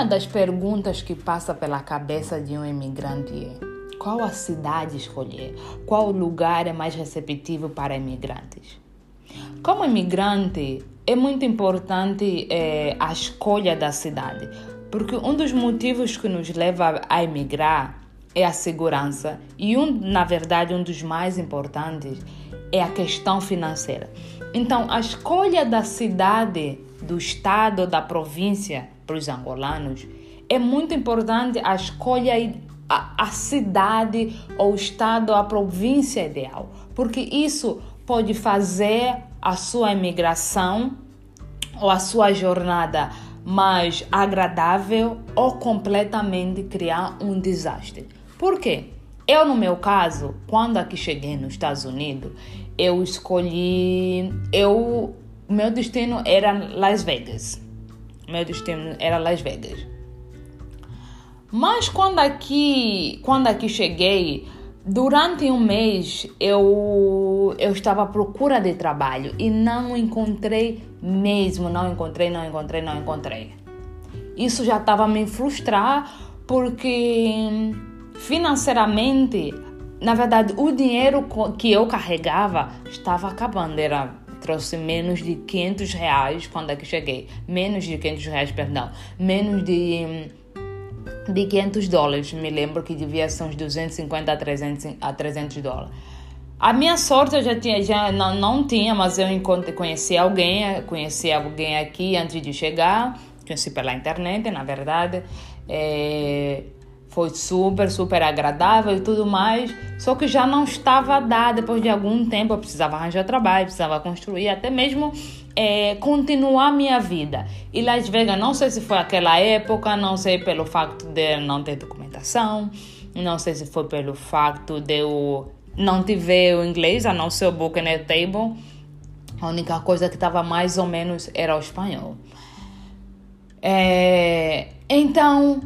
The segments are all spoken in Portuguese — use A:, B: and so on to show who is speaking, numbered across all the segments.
A: Uma das perguntas que passa pela cabeça de um imigrante é: qual a cidade escolher? Qual lugar é mais receptivo para imigrantes? Como imigrante, é muito importante é, a escolha da cidade, porque um dos motivos que nos leva a emigrar é a segurança e um, na verdade, um dos mais importantes é a questão financeira. Então, a escolha da cidade, do estado, da província para os angolanos é muito importante a escolha a, a cidade ou estado, a província ideal, porque isso pode fazer a sua imigração ou a sua jornada mais agradável ou completamente criar um desastre. Por quê? Eu, no meu caso, quando aqui cheguei nos Estados Unidos, eu escolhi. Eu, meu destino era Las Vegas. Meu destino era Las Vegas. Mas quando aqui, quando aqui cheguei, durante um mês eu, eu estava à procura de trabalho e não encontrei mesmo, não encontrei, não encontrei, não encontrei. Isso já estava me frustrar porque financeiramente, na verdade, o dinheiro que eu carregava estava acabando. Era trouxe menos de 500 reais quando é que cheguei. Menos de 500 reais, perdão. Menos de, de 500 dólares. Me lembro que devia ser uns 250 a 300, a 300 dólares. A minha sorte eu já tinha, já não, não tinha, mas eu encontrei, conheci alguém, conheci alguém aqui antes de chegar, conheci pela internet, na verdade. É, foi super, super agradável e tudo mais. Só que já não estava dar. Depois de algum tempo, eu precisava arranjar trabalho, precisava construir, até mesmo é, continuar minha vida. E Las Vegas, não sei se foi aquela época, não sei pelo facto de não ter documentação, não sei se foi pelo facto de eu não tiver o inglês, a não ser o book and table. A única coisa que estava mais ou menos era o espanhol. É, então,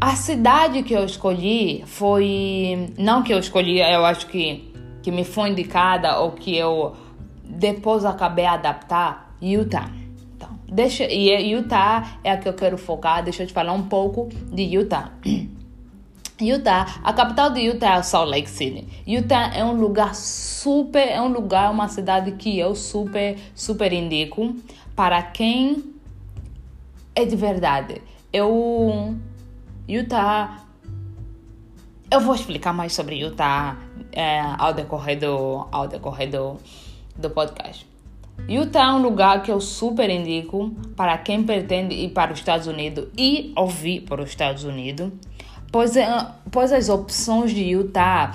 A: a cidade que eu escolhi foi. Não que eu escolhi, eu acho que, que me foi indicada ou que eu depois acabei adaptar Utah. Então, deixa, e Utah é a que eu quero focar. Deixa eu te falar um pouco de Utah. Utah, a capital de Utah é Salt Lake City. Utah é um lugar super, é um lugar, uma cidade que eu super, super indico para quem é de verdade. Eu Utah. Eu vou explicar mais sobre Utah é, ao decorrer, do, ao decorrer do, do podcast. Utah é um lugar que eu super indico para quem pretende ir para os Estados Unidos e ouvir para os Estados Unidos, pois, é, pois as opções de Utah.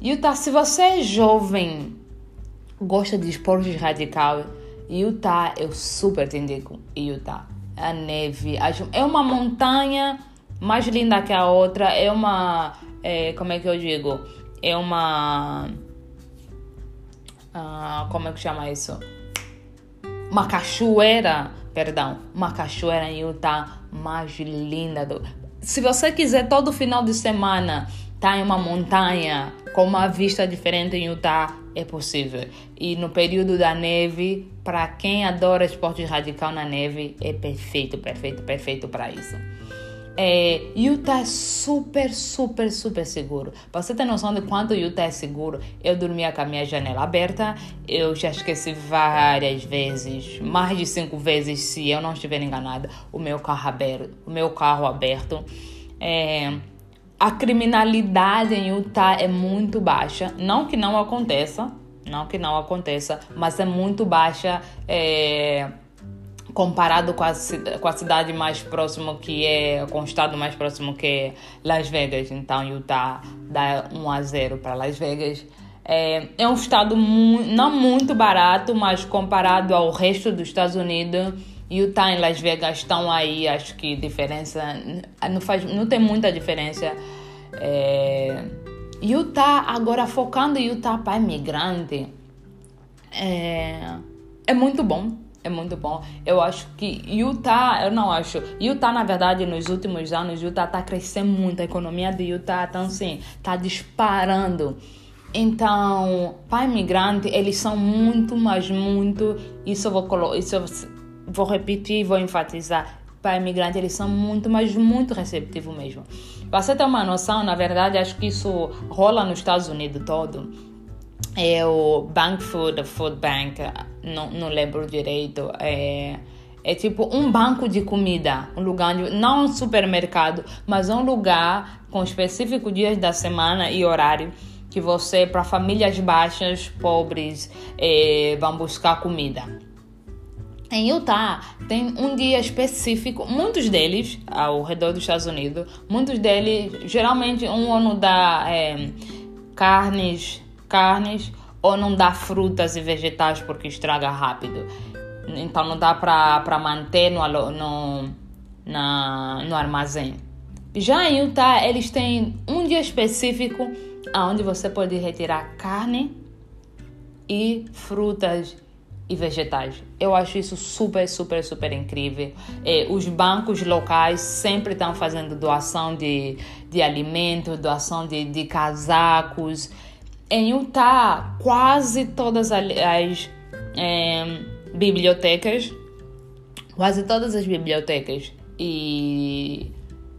A: Utah, se você é jovem, gosta de esportes radical, Utah eu super te indico. Utah, a neve, é uma montanha mais linda que a outra. É uma. É, como é que eu digo? É uma. Ah, como é que chama isso? Uma cachoeira, perdão, uma cachoeira em Utah mais linda do. Se você quiser todo final de semana tá em uma montanha com uma vista diferente em Utah, é possível. E no período da neve, para quem adora esporte radical na neve, é perfeito, perfeito, perfeito para isso. É, Utah é super, super, super seguro. Pra você ter noção de quanto Utah é seguro, eu dormia com a minha janela aberta. Eu já esqueci várias vezes, mais de cinco vezes, se eu não estiver enganada, o meu carro aberto. O meu carro aberto. É, a criminalidade em Utah é muito baixa. Não que não aconteça, não que não aconteça, mas é muito baixa. É, comparado com a, com a cidade mais próxima que é, com o estado mais próximo que é Las Vegas. Então, Utah dá 1 a 0 para Las Vegas. É, é um estado mu não muito barato, mas comparado ao resto dos Estados Unidos, Utah e Las Vegas estão aí, acho que diferença não faz, não tem muita diferença. É, Utah agora focando em Utah para imigrante é, é muito bom é muito bom. Eu acho que Utah, eu não acho. Utah, na verdade, nos últimos anos, Utah está crescendo muito. A economia de Utah está assim, tá disparando. Então, para imigrante, eles são muito, mas muito. Isso eu vou, isso eu vou repetir, vou enfatizar. para imigrante, eles são muito, mas muito receptivos mesmo. Para você ter uma noção, na verdade, acho que isso rola nos Estados Unidos todo. É o Bank Food, Food Bank, não, não lembro direito. É, é tipo um banco de comida, um lugar, não um supermercado, mas um lugar com específicos dias da semana e horário que você, para famílias baixas, pobres, é, vão buscar comida. Em Utah tem um dia específico, muitos deles ao redor dos Estados Unidos, muitos deles geralmente um não dá é, carnes, carnes ou não dá frutas e vegetais porque estraga rápido. Então não dá para manter no, no, na, no armazém. Já em Utah eles têm um dia específico onde você pode retirar carne e frutas e vegetais. Eu acho isso super, super, super incrível. É, os bancos locais sempre estão fazendo doação de, de alimentos, doação de, de casacos. Em Utah, quase todas as, é, bibliotecas, quase todas as bibliotecas e,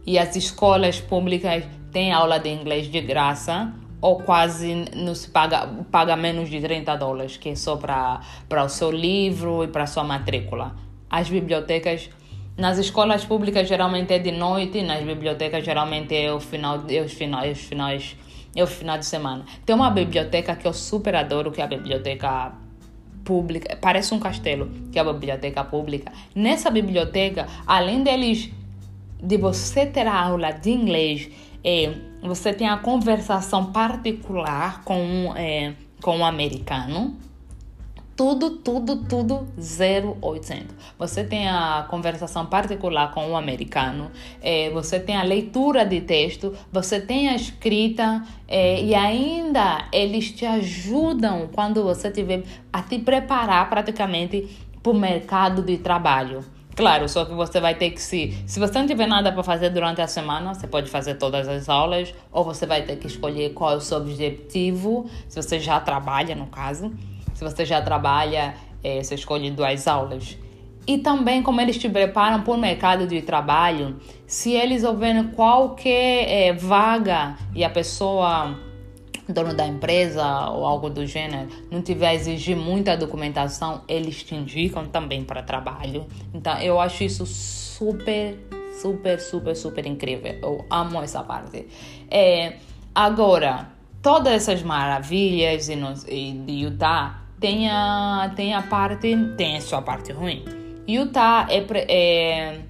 A: e as escolas públicas têm aula de inglês de graça ou quase não se paga, paga menos de 30 dólares, que é só para o seu livro e para sua matrícula. As bibliotecas, nas escolas públicas geralmente é de noite, nas bibliotecas geralmente é o final, é os finais, os finais, é o final de semana. Tem uma biblioteca que eu super adoro, que é a biblioteca pública, parece um castelo, que é a biblioteca pública. Nessa biblioteca, além deles de você ter a aula de inglês, é, você tem a conversação particular com, é, com o americano. Tudo, tudo, tudo 0800. Você tem a conversação particular com o americano, é, você tem a leitura de texto, você tem a escrita é, e ainda eles te ajudam quando você tiver a te preparar praticamente para o mercado de trabalho. Claro, só que você vai ter que se. Se você não tiver nada para fazer durante a semana, você pode fazer todas as aulas, ou você vai ter que escolher qual é o seu objetivo, se você já trabalha, no caso. Se você já trabalha, é, você escolhe duas aulas. E também como eles te preparam para o mercado de trabalho, se eles ouvirem qualquer é, vaga e a pessoa dono da empresa ou algo do gênero não tiver a exigir muita documentação, eles te indicam também para trabalho. Então eu acho isso super, super, super, super incrível. Eu amo essa parte. É, agora, todas essas maravilhas de Utah tem a, tem a parte, tem a sua parte ruim. Utah é, é,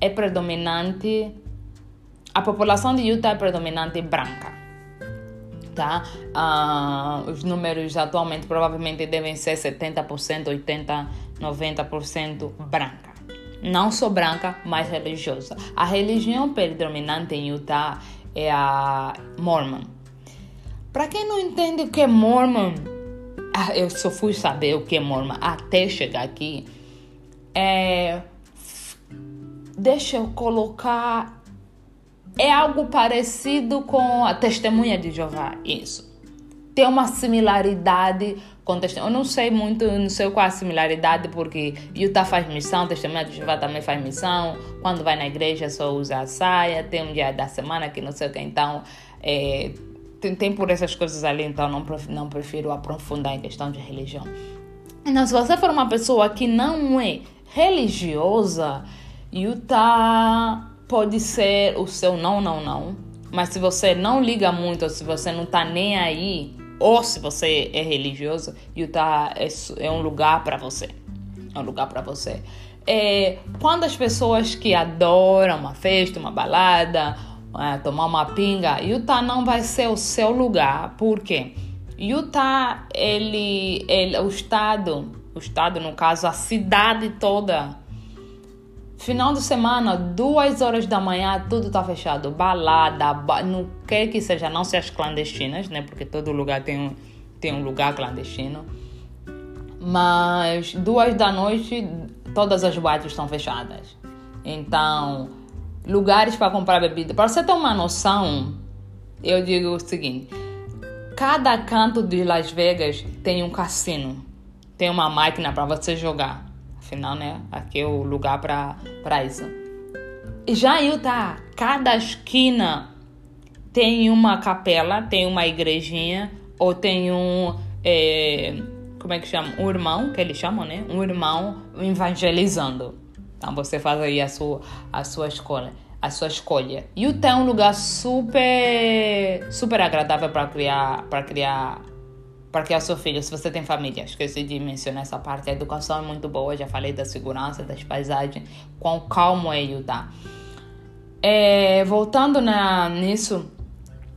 A: é predominante, a população de Utah é predominante branca tá? Uh, os números atualmente provavelmente devem ser 70%, 80%, 90% branca. Não só branca, mas religiosa. A religião predominante em Utah é a Mormon. Para quem não entende o que é Mormon, ah, eu só fui saber o que é Mormon até chegar aqui. É, deixa eu colocar é algo parecido com a testemunha de Jeová, isso. Tem uma similaridade com testemunha. Eu não sei muito, não sei qual a similaridade, porque Utah faz missão, testemunha de Jeová também faz missão. Quando vai na igreja só usa a saia, tem um dia da semana que não sei o que, então. É, tem, por essas coisas ali, então não, não prefiro aprofundar em questão de religião. Então, se você for uma pessoa que não é religiosa, Utah pode ser o seu não, não, não. Mas se você não liga muito, ou se você não tá nem aí, ou se você é religioso, Utah é, é um lugar para você. É um lugar para você. É, quando as pessoas que adoram uma festa, uma balada, é, tomar uma pinga, Utah não vai ser o seu lugar. Por quê? Utah, ele, ele, o estado, o estado no caso, a cidade toda Final de semana, duas horas da manhã, tudo tá fechado. Balada, ba... não quer que seja, não se as clandestinas, né? Porque todo lugar tem um, tem um lugar clandestino. Mas duas da noite, todas as boates estão fechadas. Então, lugares para comprar bebida. Para você ter uma noção, eu digo o seguinte: cada canto de Las Vegas tem um cassino, tem uma máquina para você jogar Afinal, né? Aqui é o lugar para isso. Já Utah, cada esquina tem uma capela, tem uma igrejinha, ou tem um. É, como é que chama? Um irmão, que eles chamam, né? Um irmão evangelizando. Então você faz aí a sua, a sua escolha. A sua escolha. Utah é um lugar super, super agradável para criar, para criar para criar seu filho, se você tem família. Esqueci de mencionar essa parte. A educação é muito boa, já falei da segurança, das paisagens, quão calmo é Utah. É, voltando na, nisso,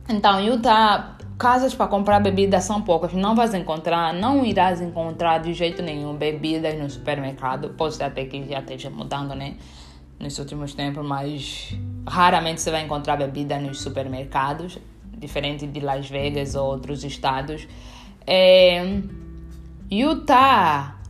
A: então, Utah, casas para comprar bebida são poucas. Não vais encontrar, não irás encontrar de jeito nenhum bebidas no supermercado. Pode ser até que já esteja mudando, né? Nos últimos tempos, mas raramente você vai encontrar bebida nos supermercados, diferente de Las Vegas ou outros estados. É, Utah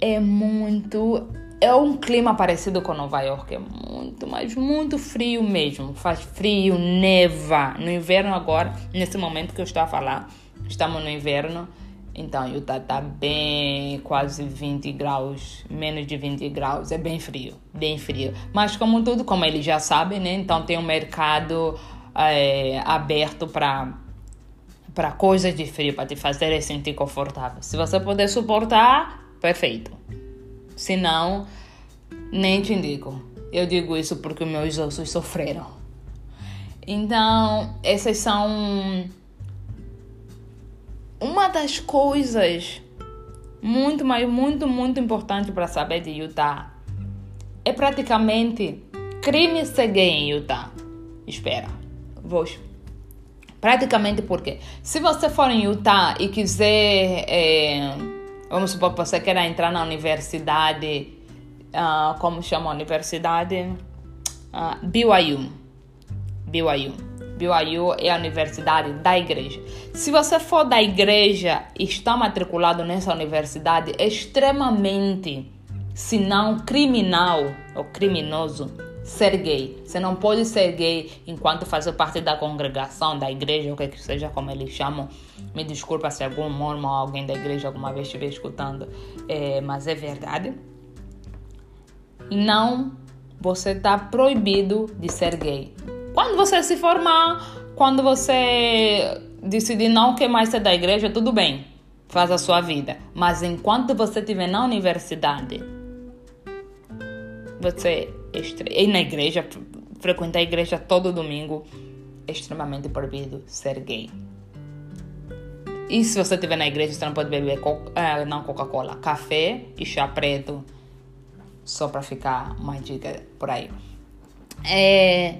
A: é muito é um clima parecido com Nova York, é muito, mas muito frio mesmo. Faz frio, neva. No inverno agora, nesse momento que eu estou a falar, estamos no inverno. Então, Utah está bem, quase 20 graus, menos de 20 graus. É bem frio, bem frio. Mas como tudo, como eles já sabem, né? Então tem um mercado é, aberto para para coisas de frio, para te fazer sentir confortável. Se você puder suportar, perfeito. Se não, nem te indico. Eu digo isso porque meus ossos sofreram. Então, essas são uma das coisas muito, mas muito, muito importante para saber de Utah. É praticamente crime ser gay em Utah. Espera, vou. Praticamente porque se você for em Utah e quiser é, Vamos supor que você queira entrar na universidade, uh, como chama a universidade? Uh, BYU. BYU. BYU é a universidade da igreja. Se você for da igreja e está matriculado nessa universidade, é extremamente, se não criminal ou criminoso, ser gay. Você não pode ser gay enquanto fazer parte da congregação, da igreja, o que, que seja como eles chamam. Me desculpa se algum mormon ou alguém da igreja alguma vez estiver escutando, é, mas é verdade. Não, você está proibido de ser gay. Quando você se formar, quando você decidir não quer mais ser da igreja, tudo bem, faz a sua vida. Mas enquanto você estiver na universidade, você e na igreja, frequentar a igreja todo domingo, é extremamente proibido ser gay. E se você estiver na igreja, você não pode beber é, não Coca-Cola, café e chá preto, só para ficar uma dica por aí. É,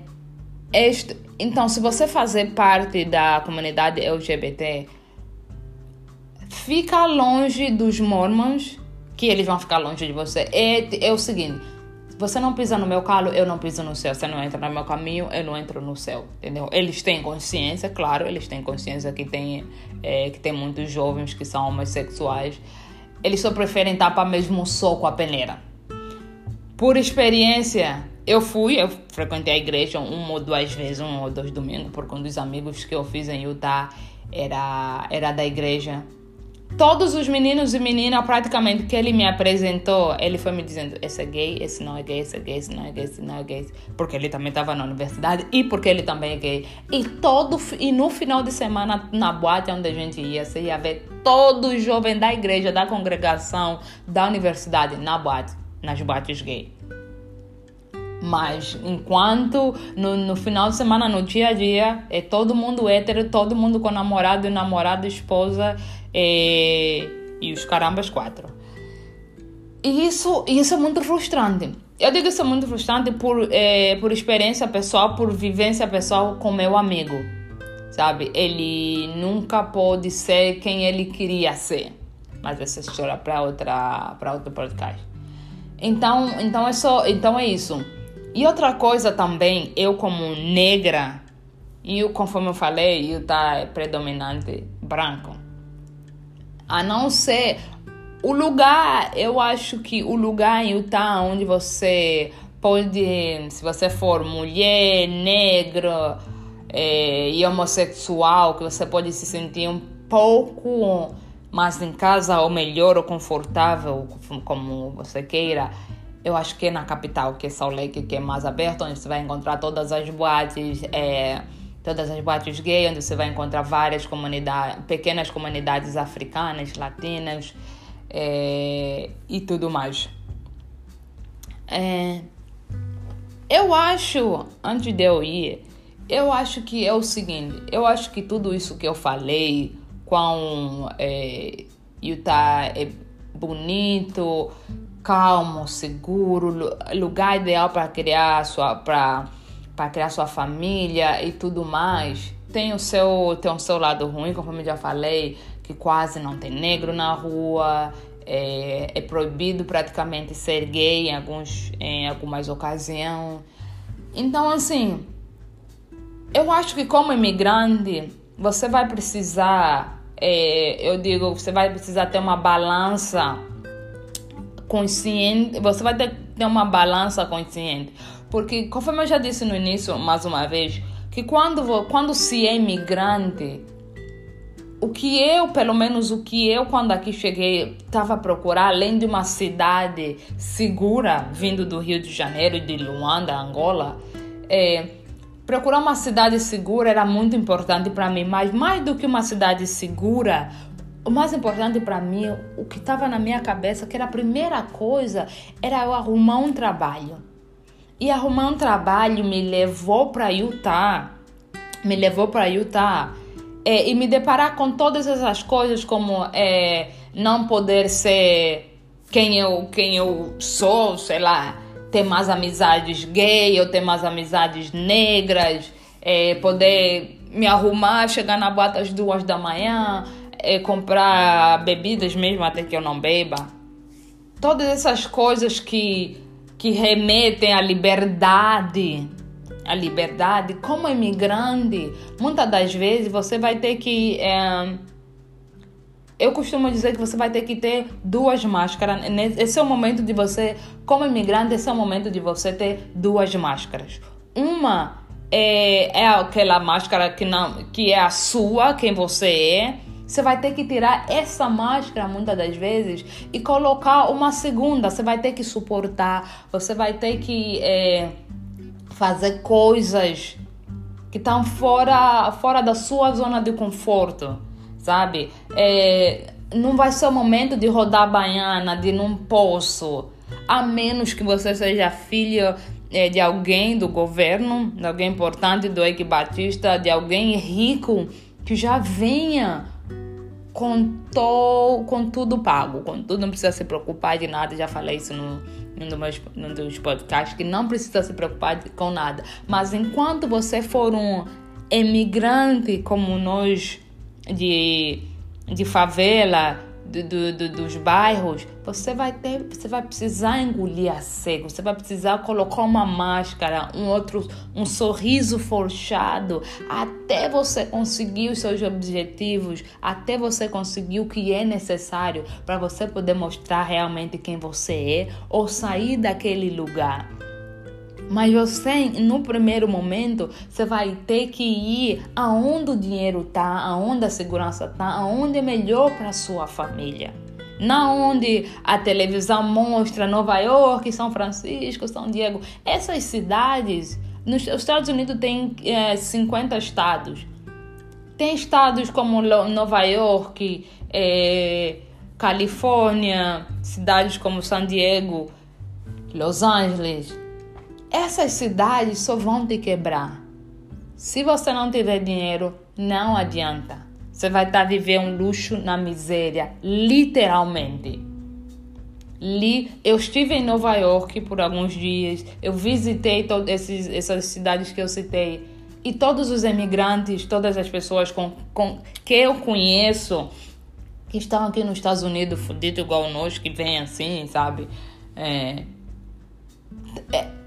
A: este, então, se você fazer parte da comunidade LGBT, fica longe dos mormons, que eles vão ficar longe de você. É, é o seguinte você não pisa no meu calo, eu não piso no céu. Você não entra no meu caminho, eu não entro no céu. Entendeu? Eles têm consciência, claro, eles têm consciência que tem, é, que tem muitos jovens que são homossexuais. Eles só preferem tapar mesmo o sol com a peneira. Por experiência, eu fui, eu frequentei a igreja uma ou duas vezes, um ou dois domingos, porque um dos amigos que eu fiz em Utah era, era da igreja todos os meninos e meninas, praticamente, que ele me apresentou, ele foi me dizendo: esse é gay, esse não é gay, esse é gay, esse não é gay, esse não é gay. Porque ele também estava na universidade e porque ele também é gay. E, todo, e no final de semana, na boate onde a gente ia, você ia ver todos os jovens da igreja, da congregação, da universidade, na boate, nas boates gay. Mas enquanto no, no, final de semana, no dia a dia, é todo mundo hétero, todo mundo com namorado namorada, esposa e, e os carambas quatro. E isso, isso é muito frustrante. Eu digo isso é muito frustrante por, é, por experiência pessoal, por vivência pessoal com meu amigo. Sabe? Ele nunca pôde ser quem ele queria ser. Mas essa história para outra para outro podcast. Então, então é só, então é isso. E outra coisa também, eu como negra, e conforme eu falei, eu tá predominante branco. A não ser o lugar, eu acho que o lugar em Utah onde você pode, se você for mulher, negro é, e homossexual, que você pode se sentir um pouco mas em casa ou melhor ou confortável, como você queira, eu acho que é na capital, que é Salt Lake, que é mais aberto, onde você vai encontrar todas as boates, é, todas as boates gay, onde você vai encontrar várias comunidades, pequenas comunidades africanas, latinas é, e tudo mais. É, eu acho, antes de eu ir, eu acho que é o seguinte, eu acho que tudo isso que eu falei, quão é, Utah é bonito, calmo, seguro, lugar ideal para criar sua para para criar sua família e tudo mais. Tem o seu tem o seu lado ruim, conforme eu já falei, que quase não tem negro na rua, é, é proibido praticamente ser gay em alguns em algumas ocasiões. Então assim, eu acho que como imigrante você vai precisar, é, eu digo, você vai precisar ter uma balança consciente, você vai ter, ter uma balança consciente. Porque, conforme eu já disse no início, mais uma vez, que quando, quando se é imigrante, o que eu, pelo menos o que eu, quando aqui cheguei, estava a procurar, além de uma cidade segura, vindo do Rio de Janeiro de Luanda, Angola, é, procurar uma cidade segura era muito importante para mim, mas mais do que uma cidade segura, o mais importante para mim, o que estava na minha cabeça, que era a primeira coisa, era eu arrumar um trabalho. E arrumar um trabalho me levou para Utah, me levou para Utah é, e me deparar com todas essas coisas como é, não poder ser quem eu, quem eu sou, sei lá, ter mais amizades gay ou ter mais amizades negras, é, poder me arrumar, chegar na bota às duas da manhã, é, comprar bebidas mesmo até que eu não beba. Todas essas coisas que, que remetem à liberdade. A liberdade, como imigrante, muitas das vezes você vai ter que. É, eu costumo dizer que você vai ter que ter duas máscaras. Esse é o momento de você, como imigrante, esse é o momento de você ter duas máscaras. Uma é, é aquela máscara que, não, que é a sua, quem você é você vai ter que tirar essa máscara muitas das vezes e colocar uma segunda. Você vai ter que suportar, você vai ter que é, fazer coisas que estão fora, fora da sua zona de conforto, sabe? É, não vai ser o momento de rodar baiana, de não posso, a menos que você seja filho é, de alguém do governo, de alguém importante do Eike Batista, de alguém rico que já venha com, to, com tudo pago, com tudo, não precisa se preocupar de nada. Já falei isso no, num, dos meus, num dos podcasts, que não precisa se preocupar com nada. Mas enquanto você for um emigrante como nós de, de favela, do, do, do, dos bairros, você vai ter, você vai precisar engolir a seco, você vai precisar colocar uma máscara, um outro, um sorriso forçado, até você conseguir os seus objetivos, até você conseguir o que é necessário para você poder mostrar realmente quem você é ou sair daquele lugar. Mas você, no primeiro momento, você vai ter que ir aonde o dinheiro tá, aonde a segurança tá, aonde é melhor para sua família. Não onde a televisão mostra Nova York, São Francisco, São Diego. Essas cidades, nos Estados Unidos tem é, 50 estados. Tem estados como Nova York, é, Califórnia, cidades como San Diego, Los Angeles, essas cidades só vão te quebrar. Se você não tiver dinheiro, não adianta. Você vai estar vivendo um luxo na miséria, literalmente. Li, eu estive em Nova York por alguns dias, eu visitei todas essas cidades que eu citei. E todos os imigrantes, todas as pessoas com, com, que eu conheço, que estão aqui nos Estados Unidos, fudido igual nós, que vem assim, sabe? É, é,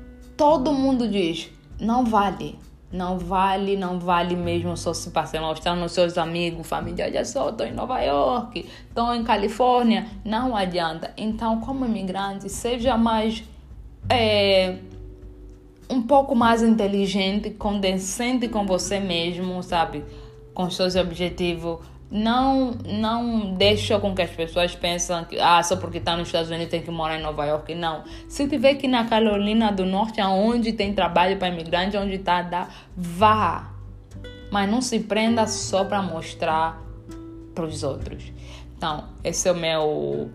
A: todo mundo diz: não vale. Não vale, não vale mesmo só se passar mostrando nos seus amigos, família. Olha só, estou em Nova York, estou em Califórnia. Não adianta. Então, como imigrante, seja mais. É, um pouco mais inteligente, condescente com você mesmo, sabe? Com seus objetivos. Não não deixa com que as pessoas pensem que ah, só porque está nos Estados Unidos tem que morar em Nova York. Não. Se tiver aqui na Carolina do Norte, aonde tem trabalho para imigrante, onde está, dá, vá. Mas não se prenda só para mostrar para os outros. Então, esse é o meu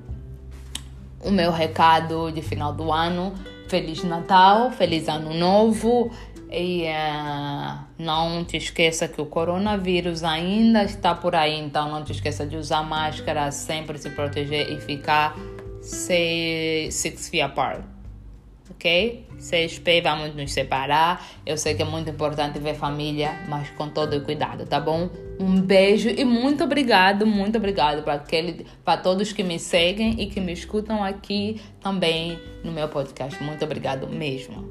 A: o meu recado de final do ano. Feliz Natal, feliz Ano Novo. E uh, não te esqueça que o coronavírus ainda está por aí, então não te esqueça de usar máscara, sempre se proteger e ficar seis, six feet apart. Ok? Seis pés, vamos nos separar. Eu sei que é muito importante ver família, mas com todo cuidado, tá bom? Um beijo e muito obrigado, muito obrigado para todos que me seguem e que me escutam aqui também no meu podcast. Muito obrigado mesmo.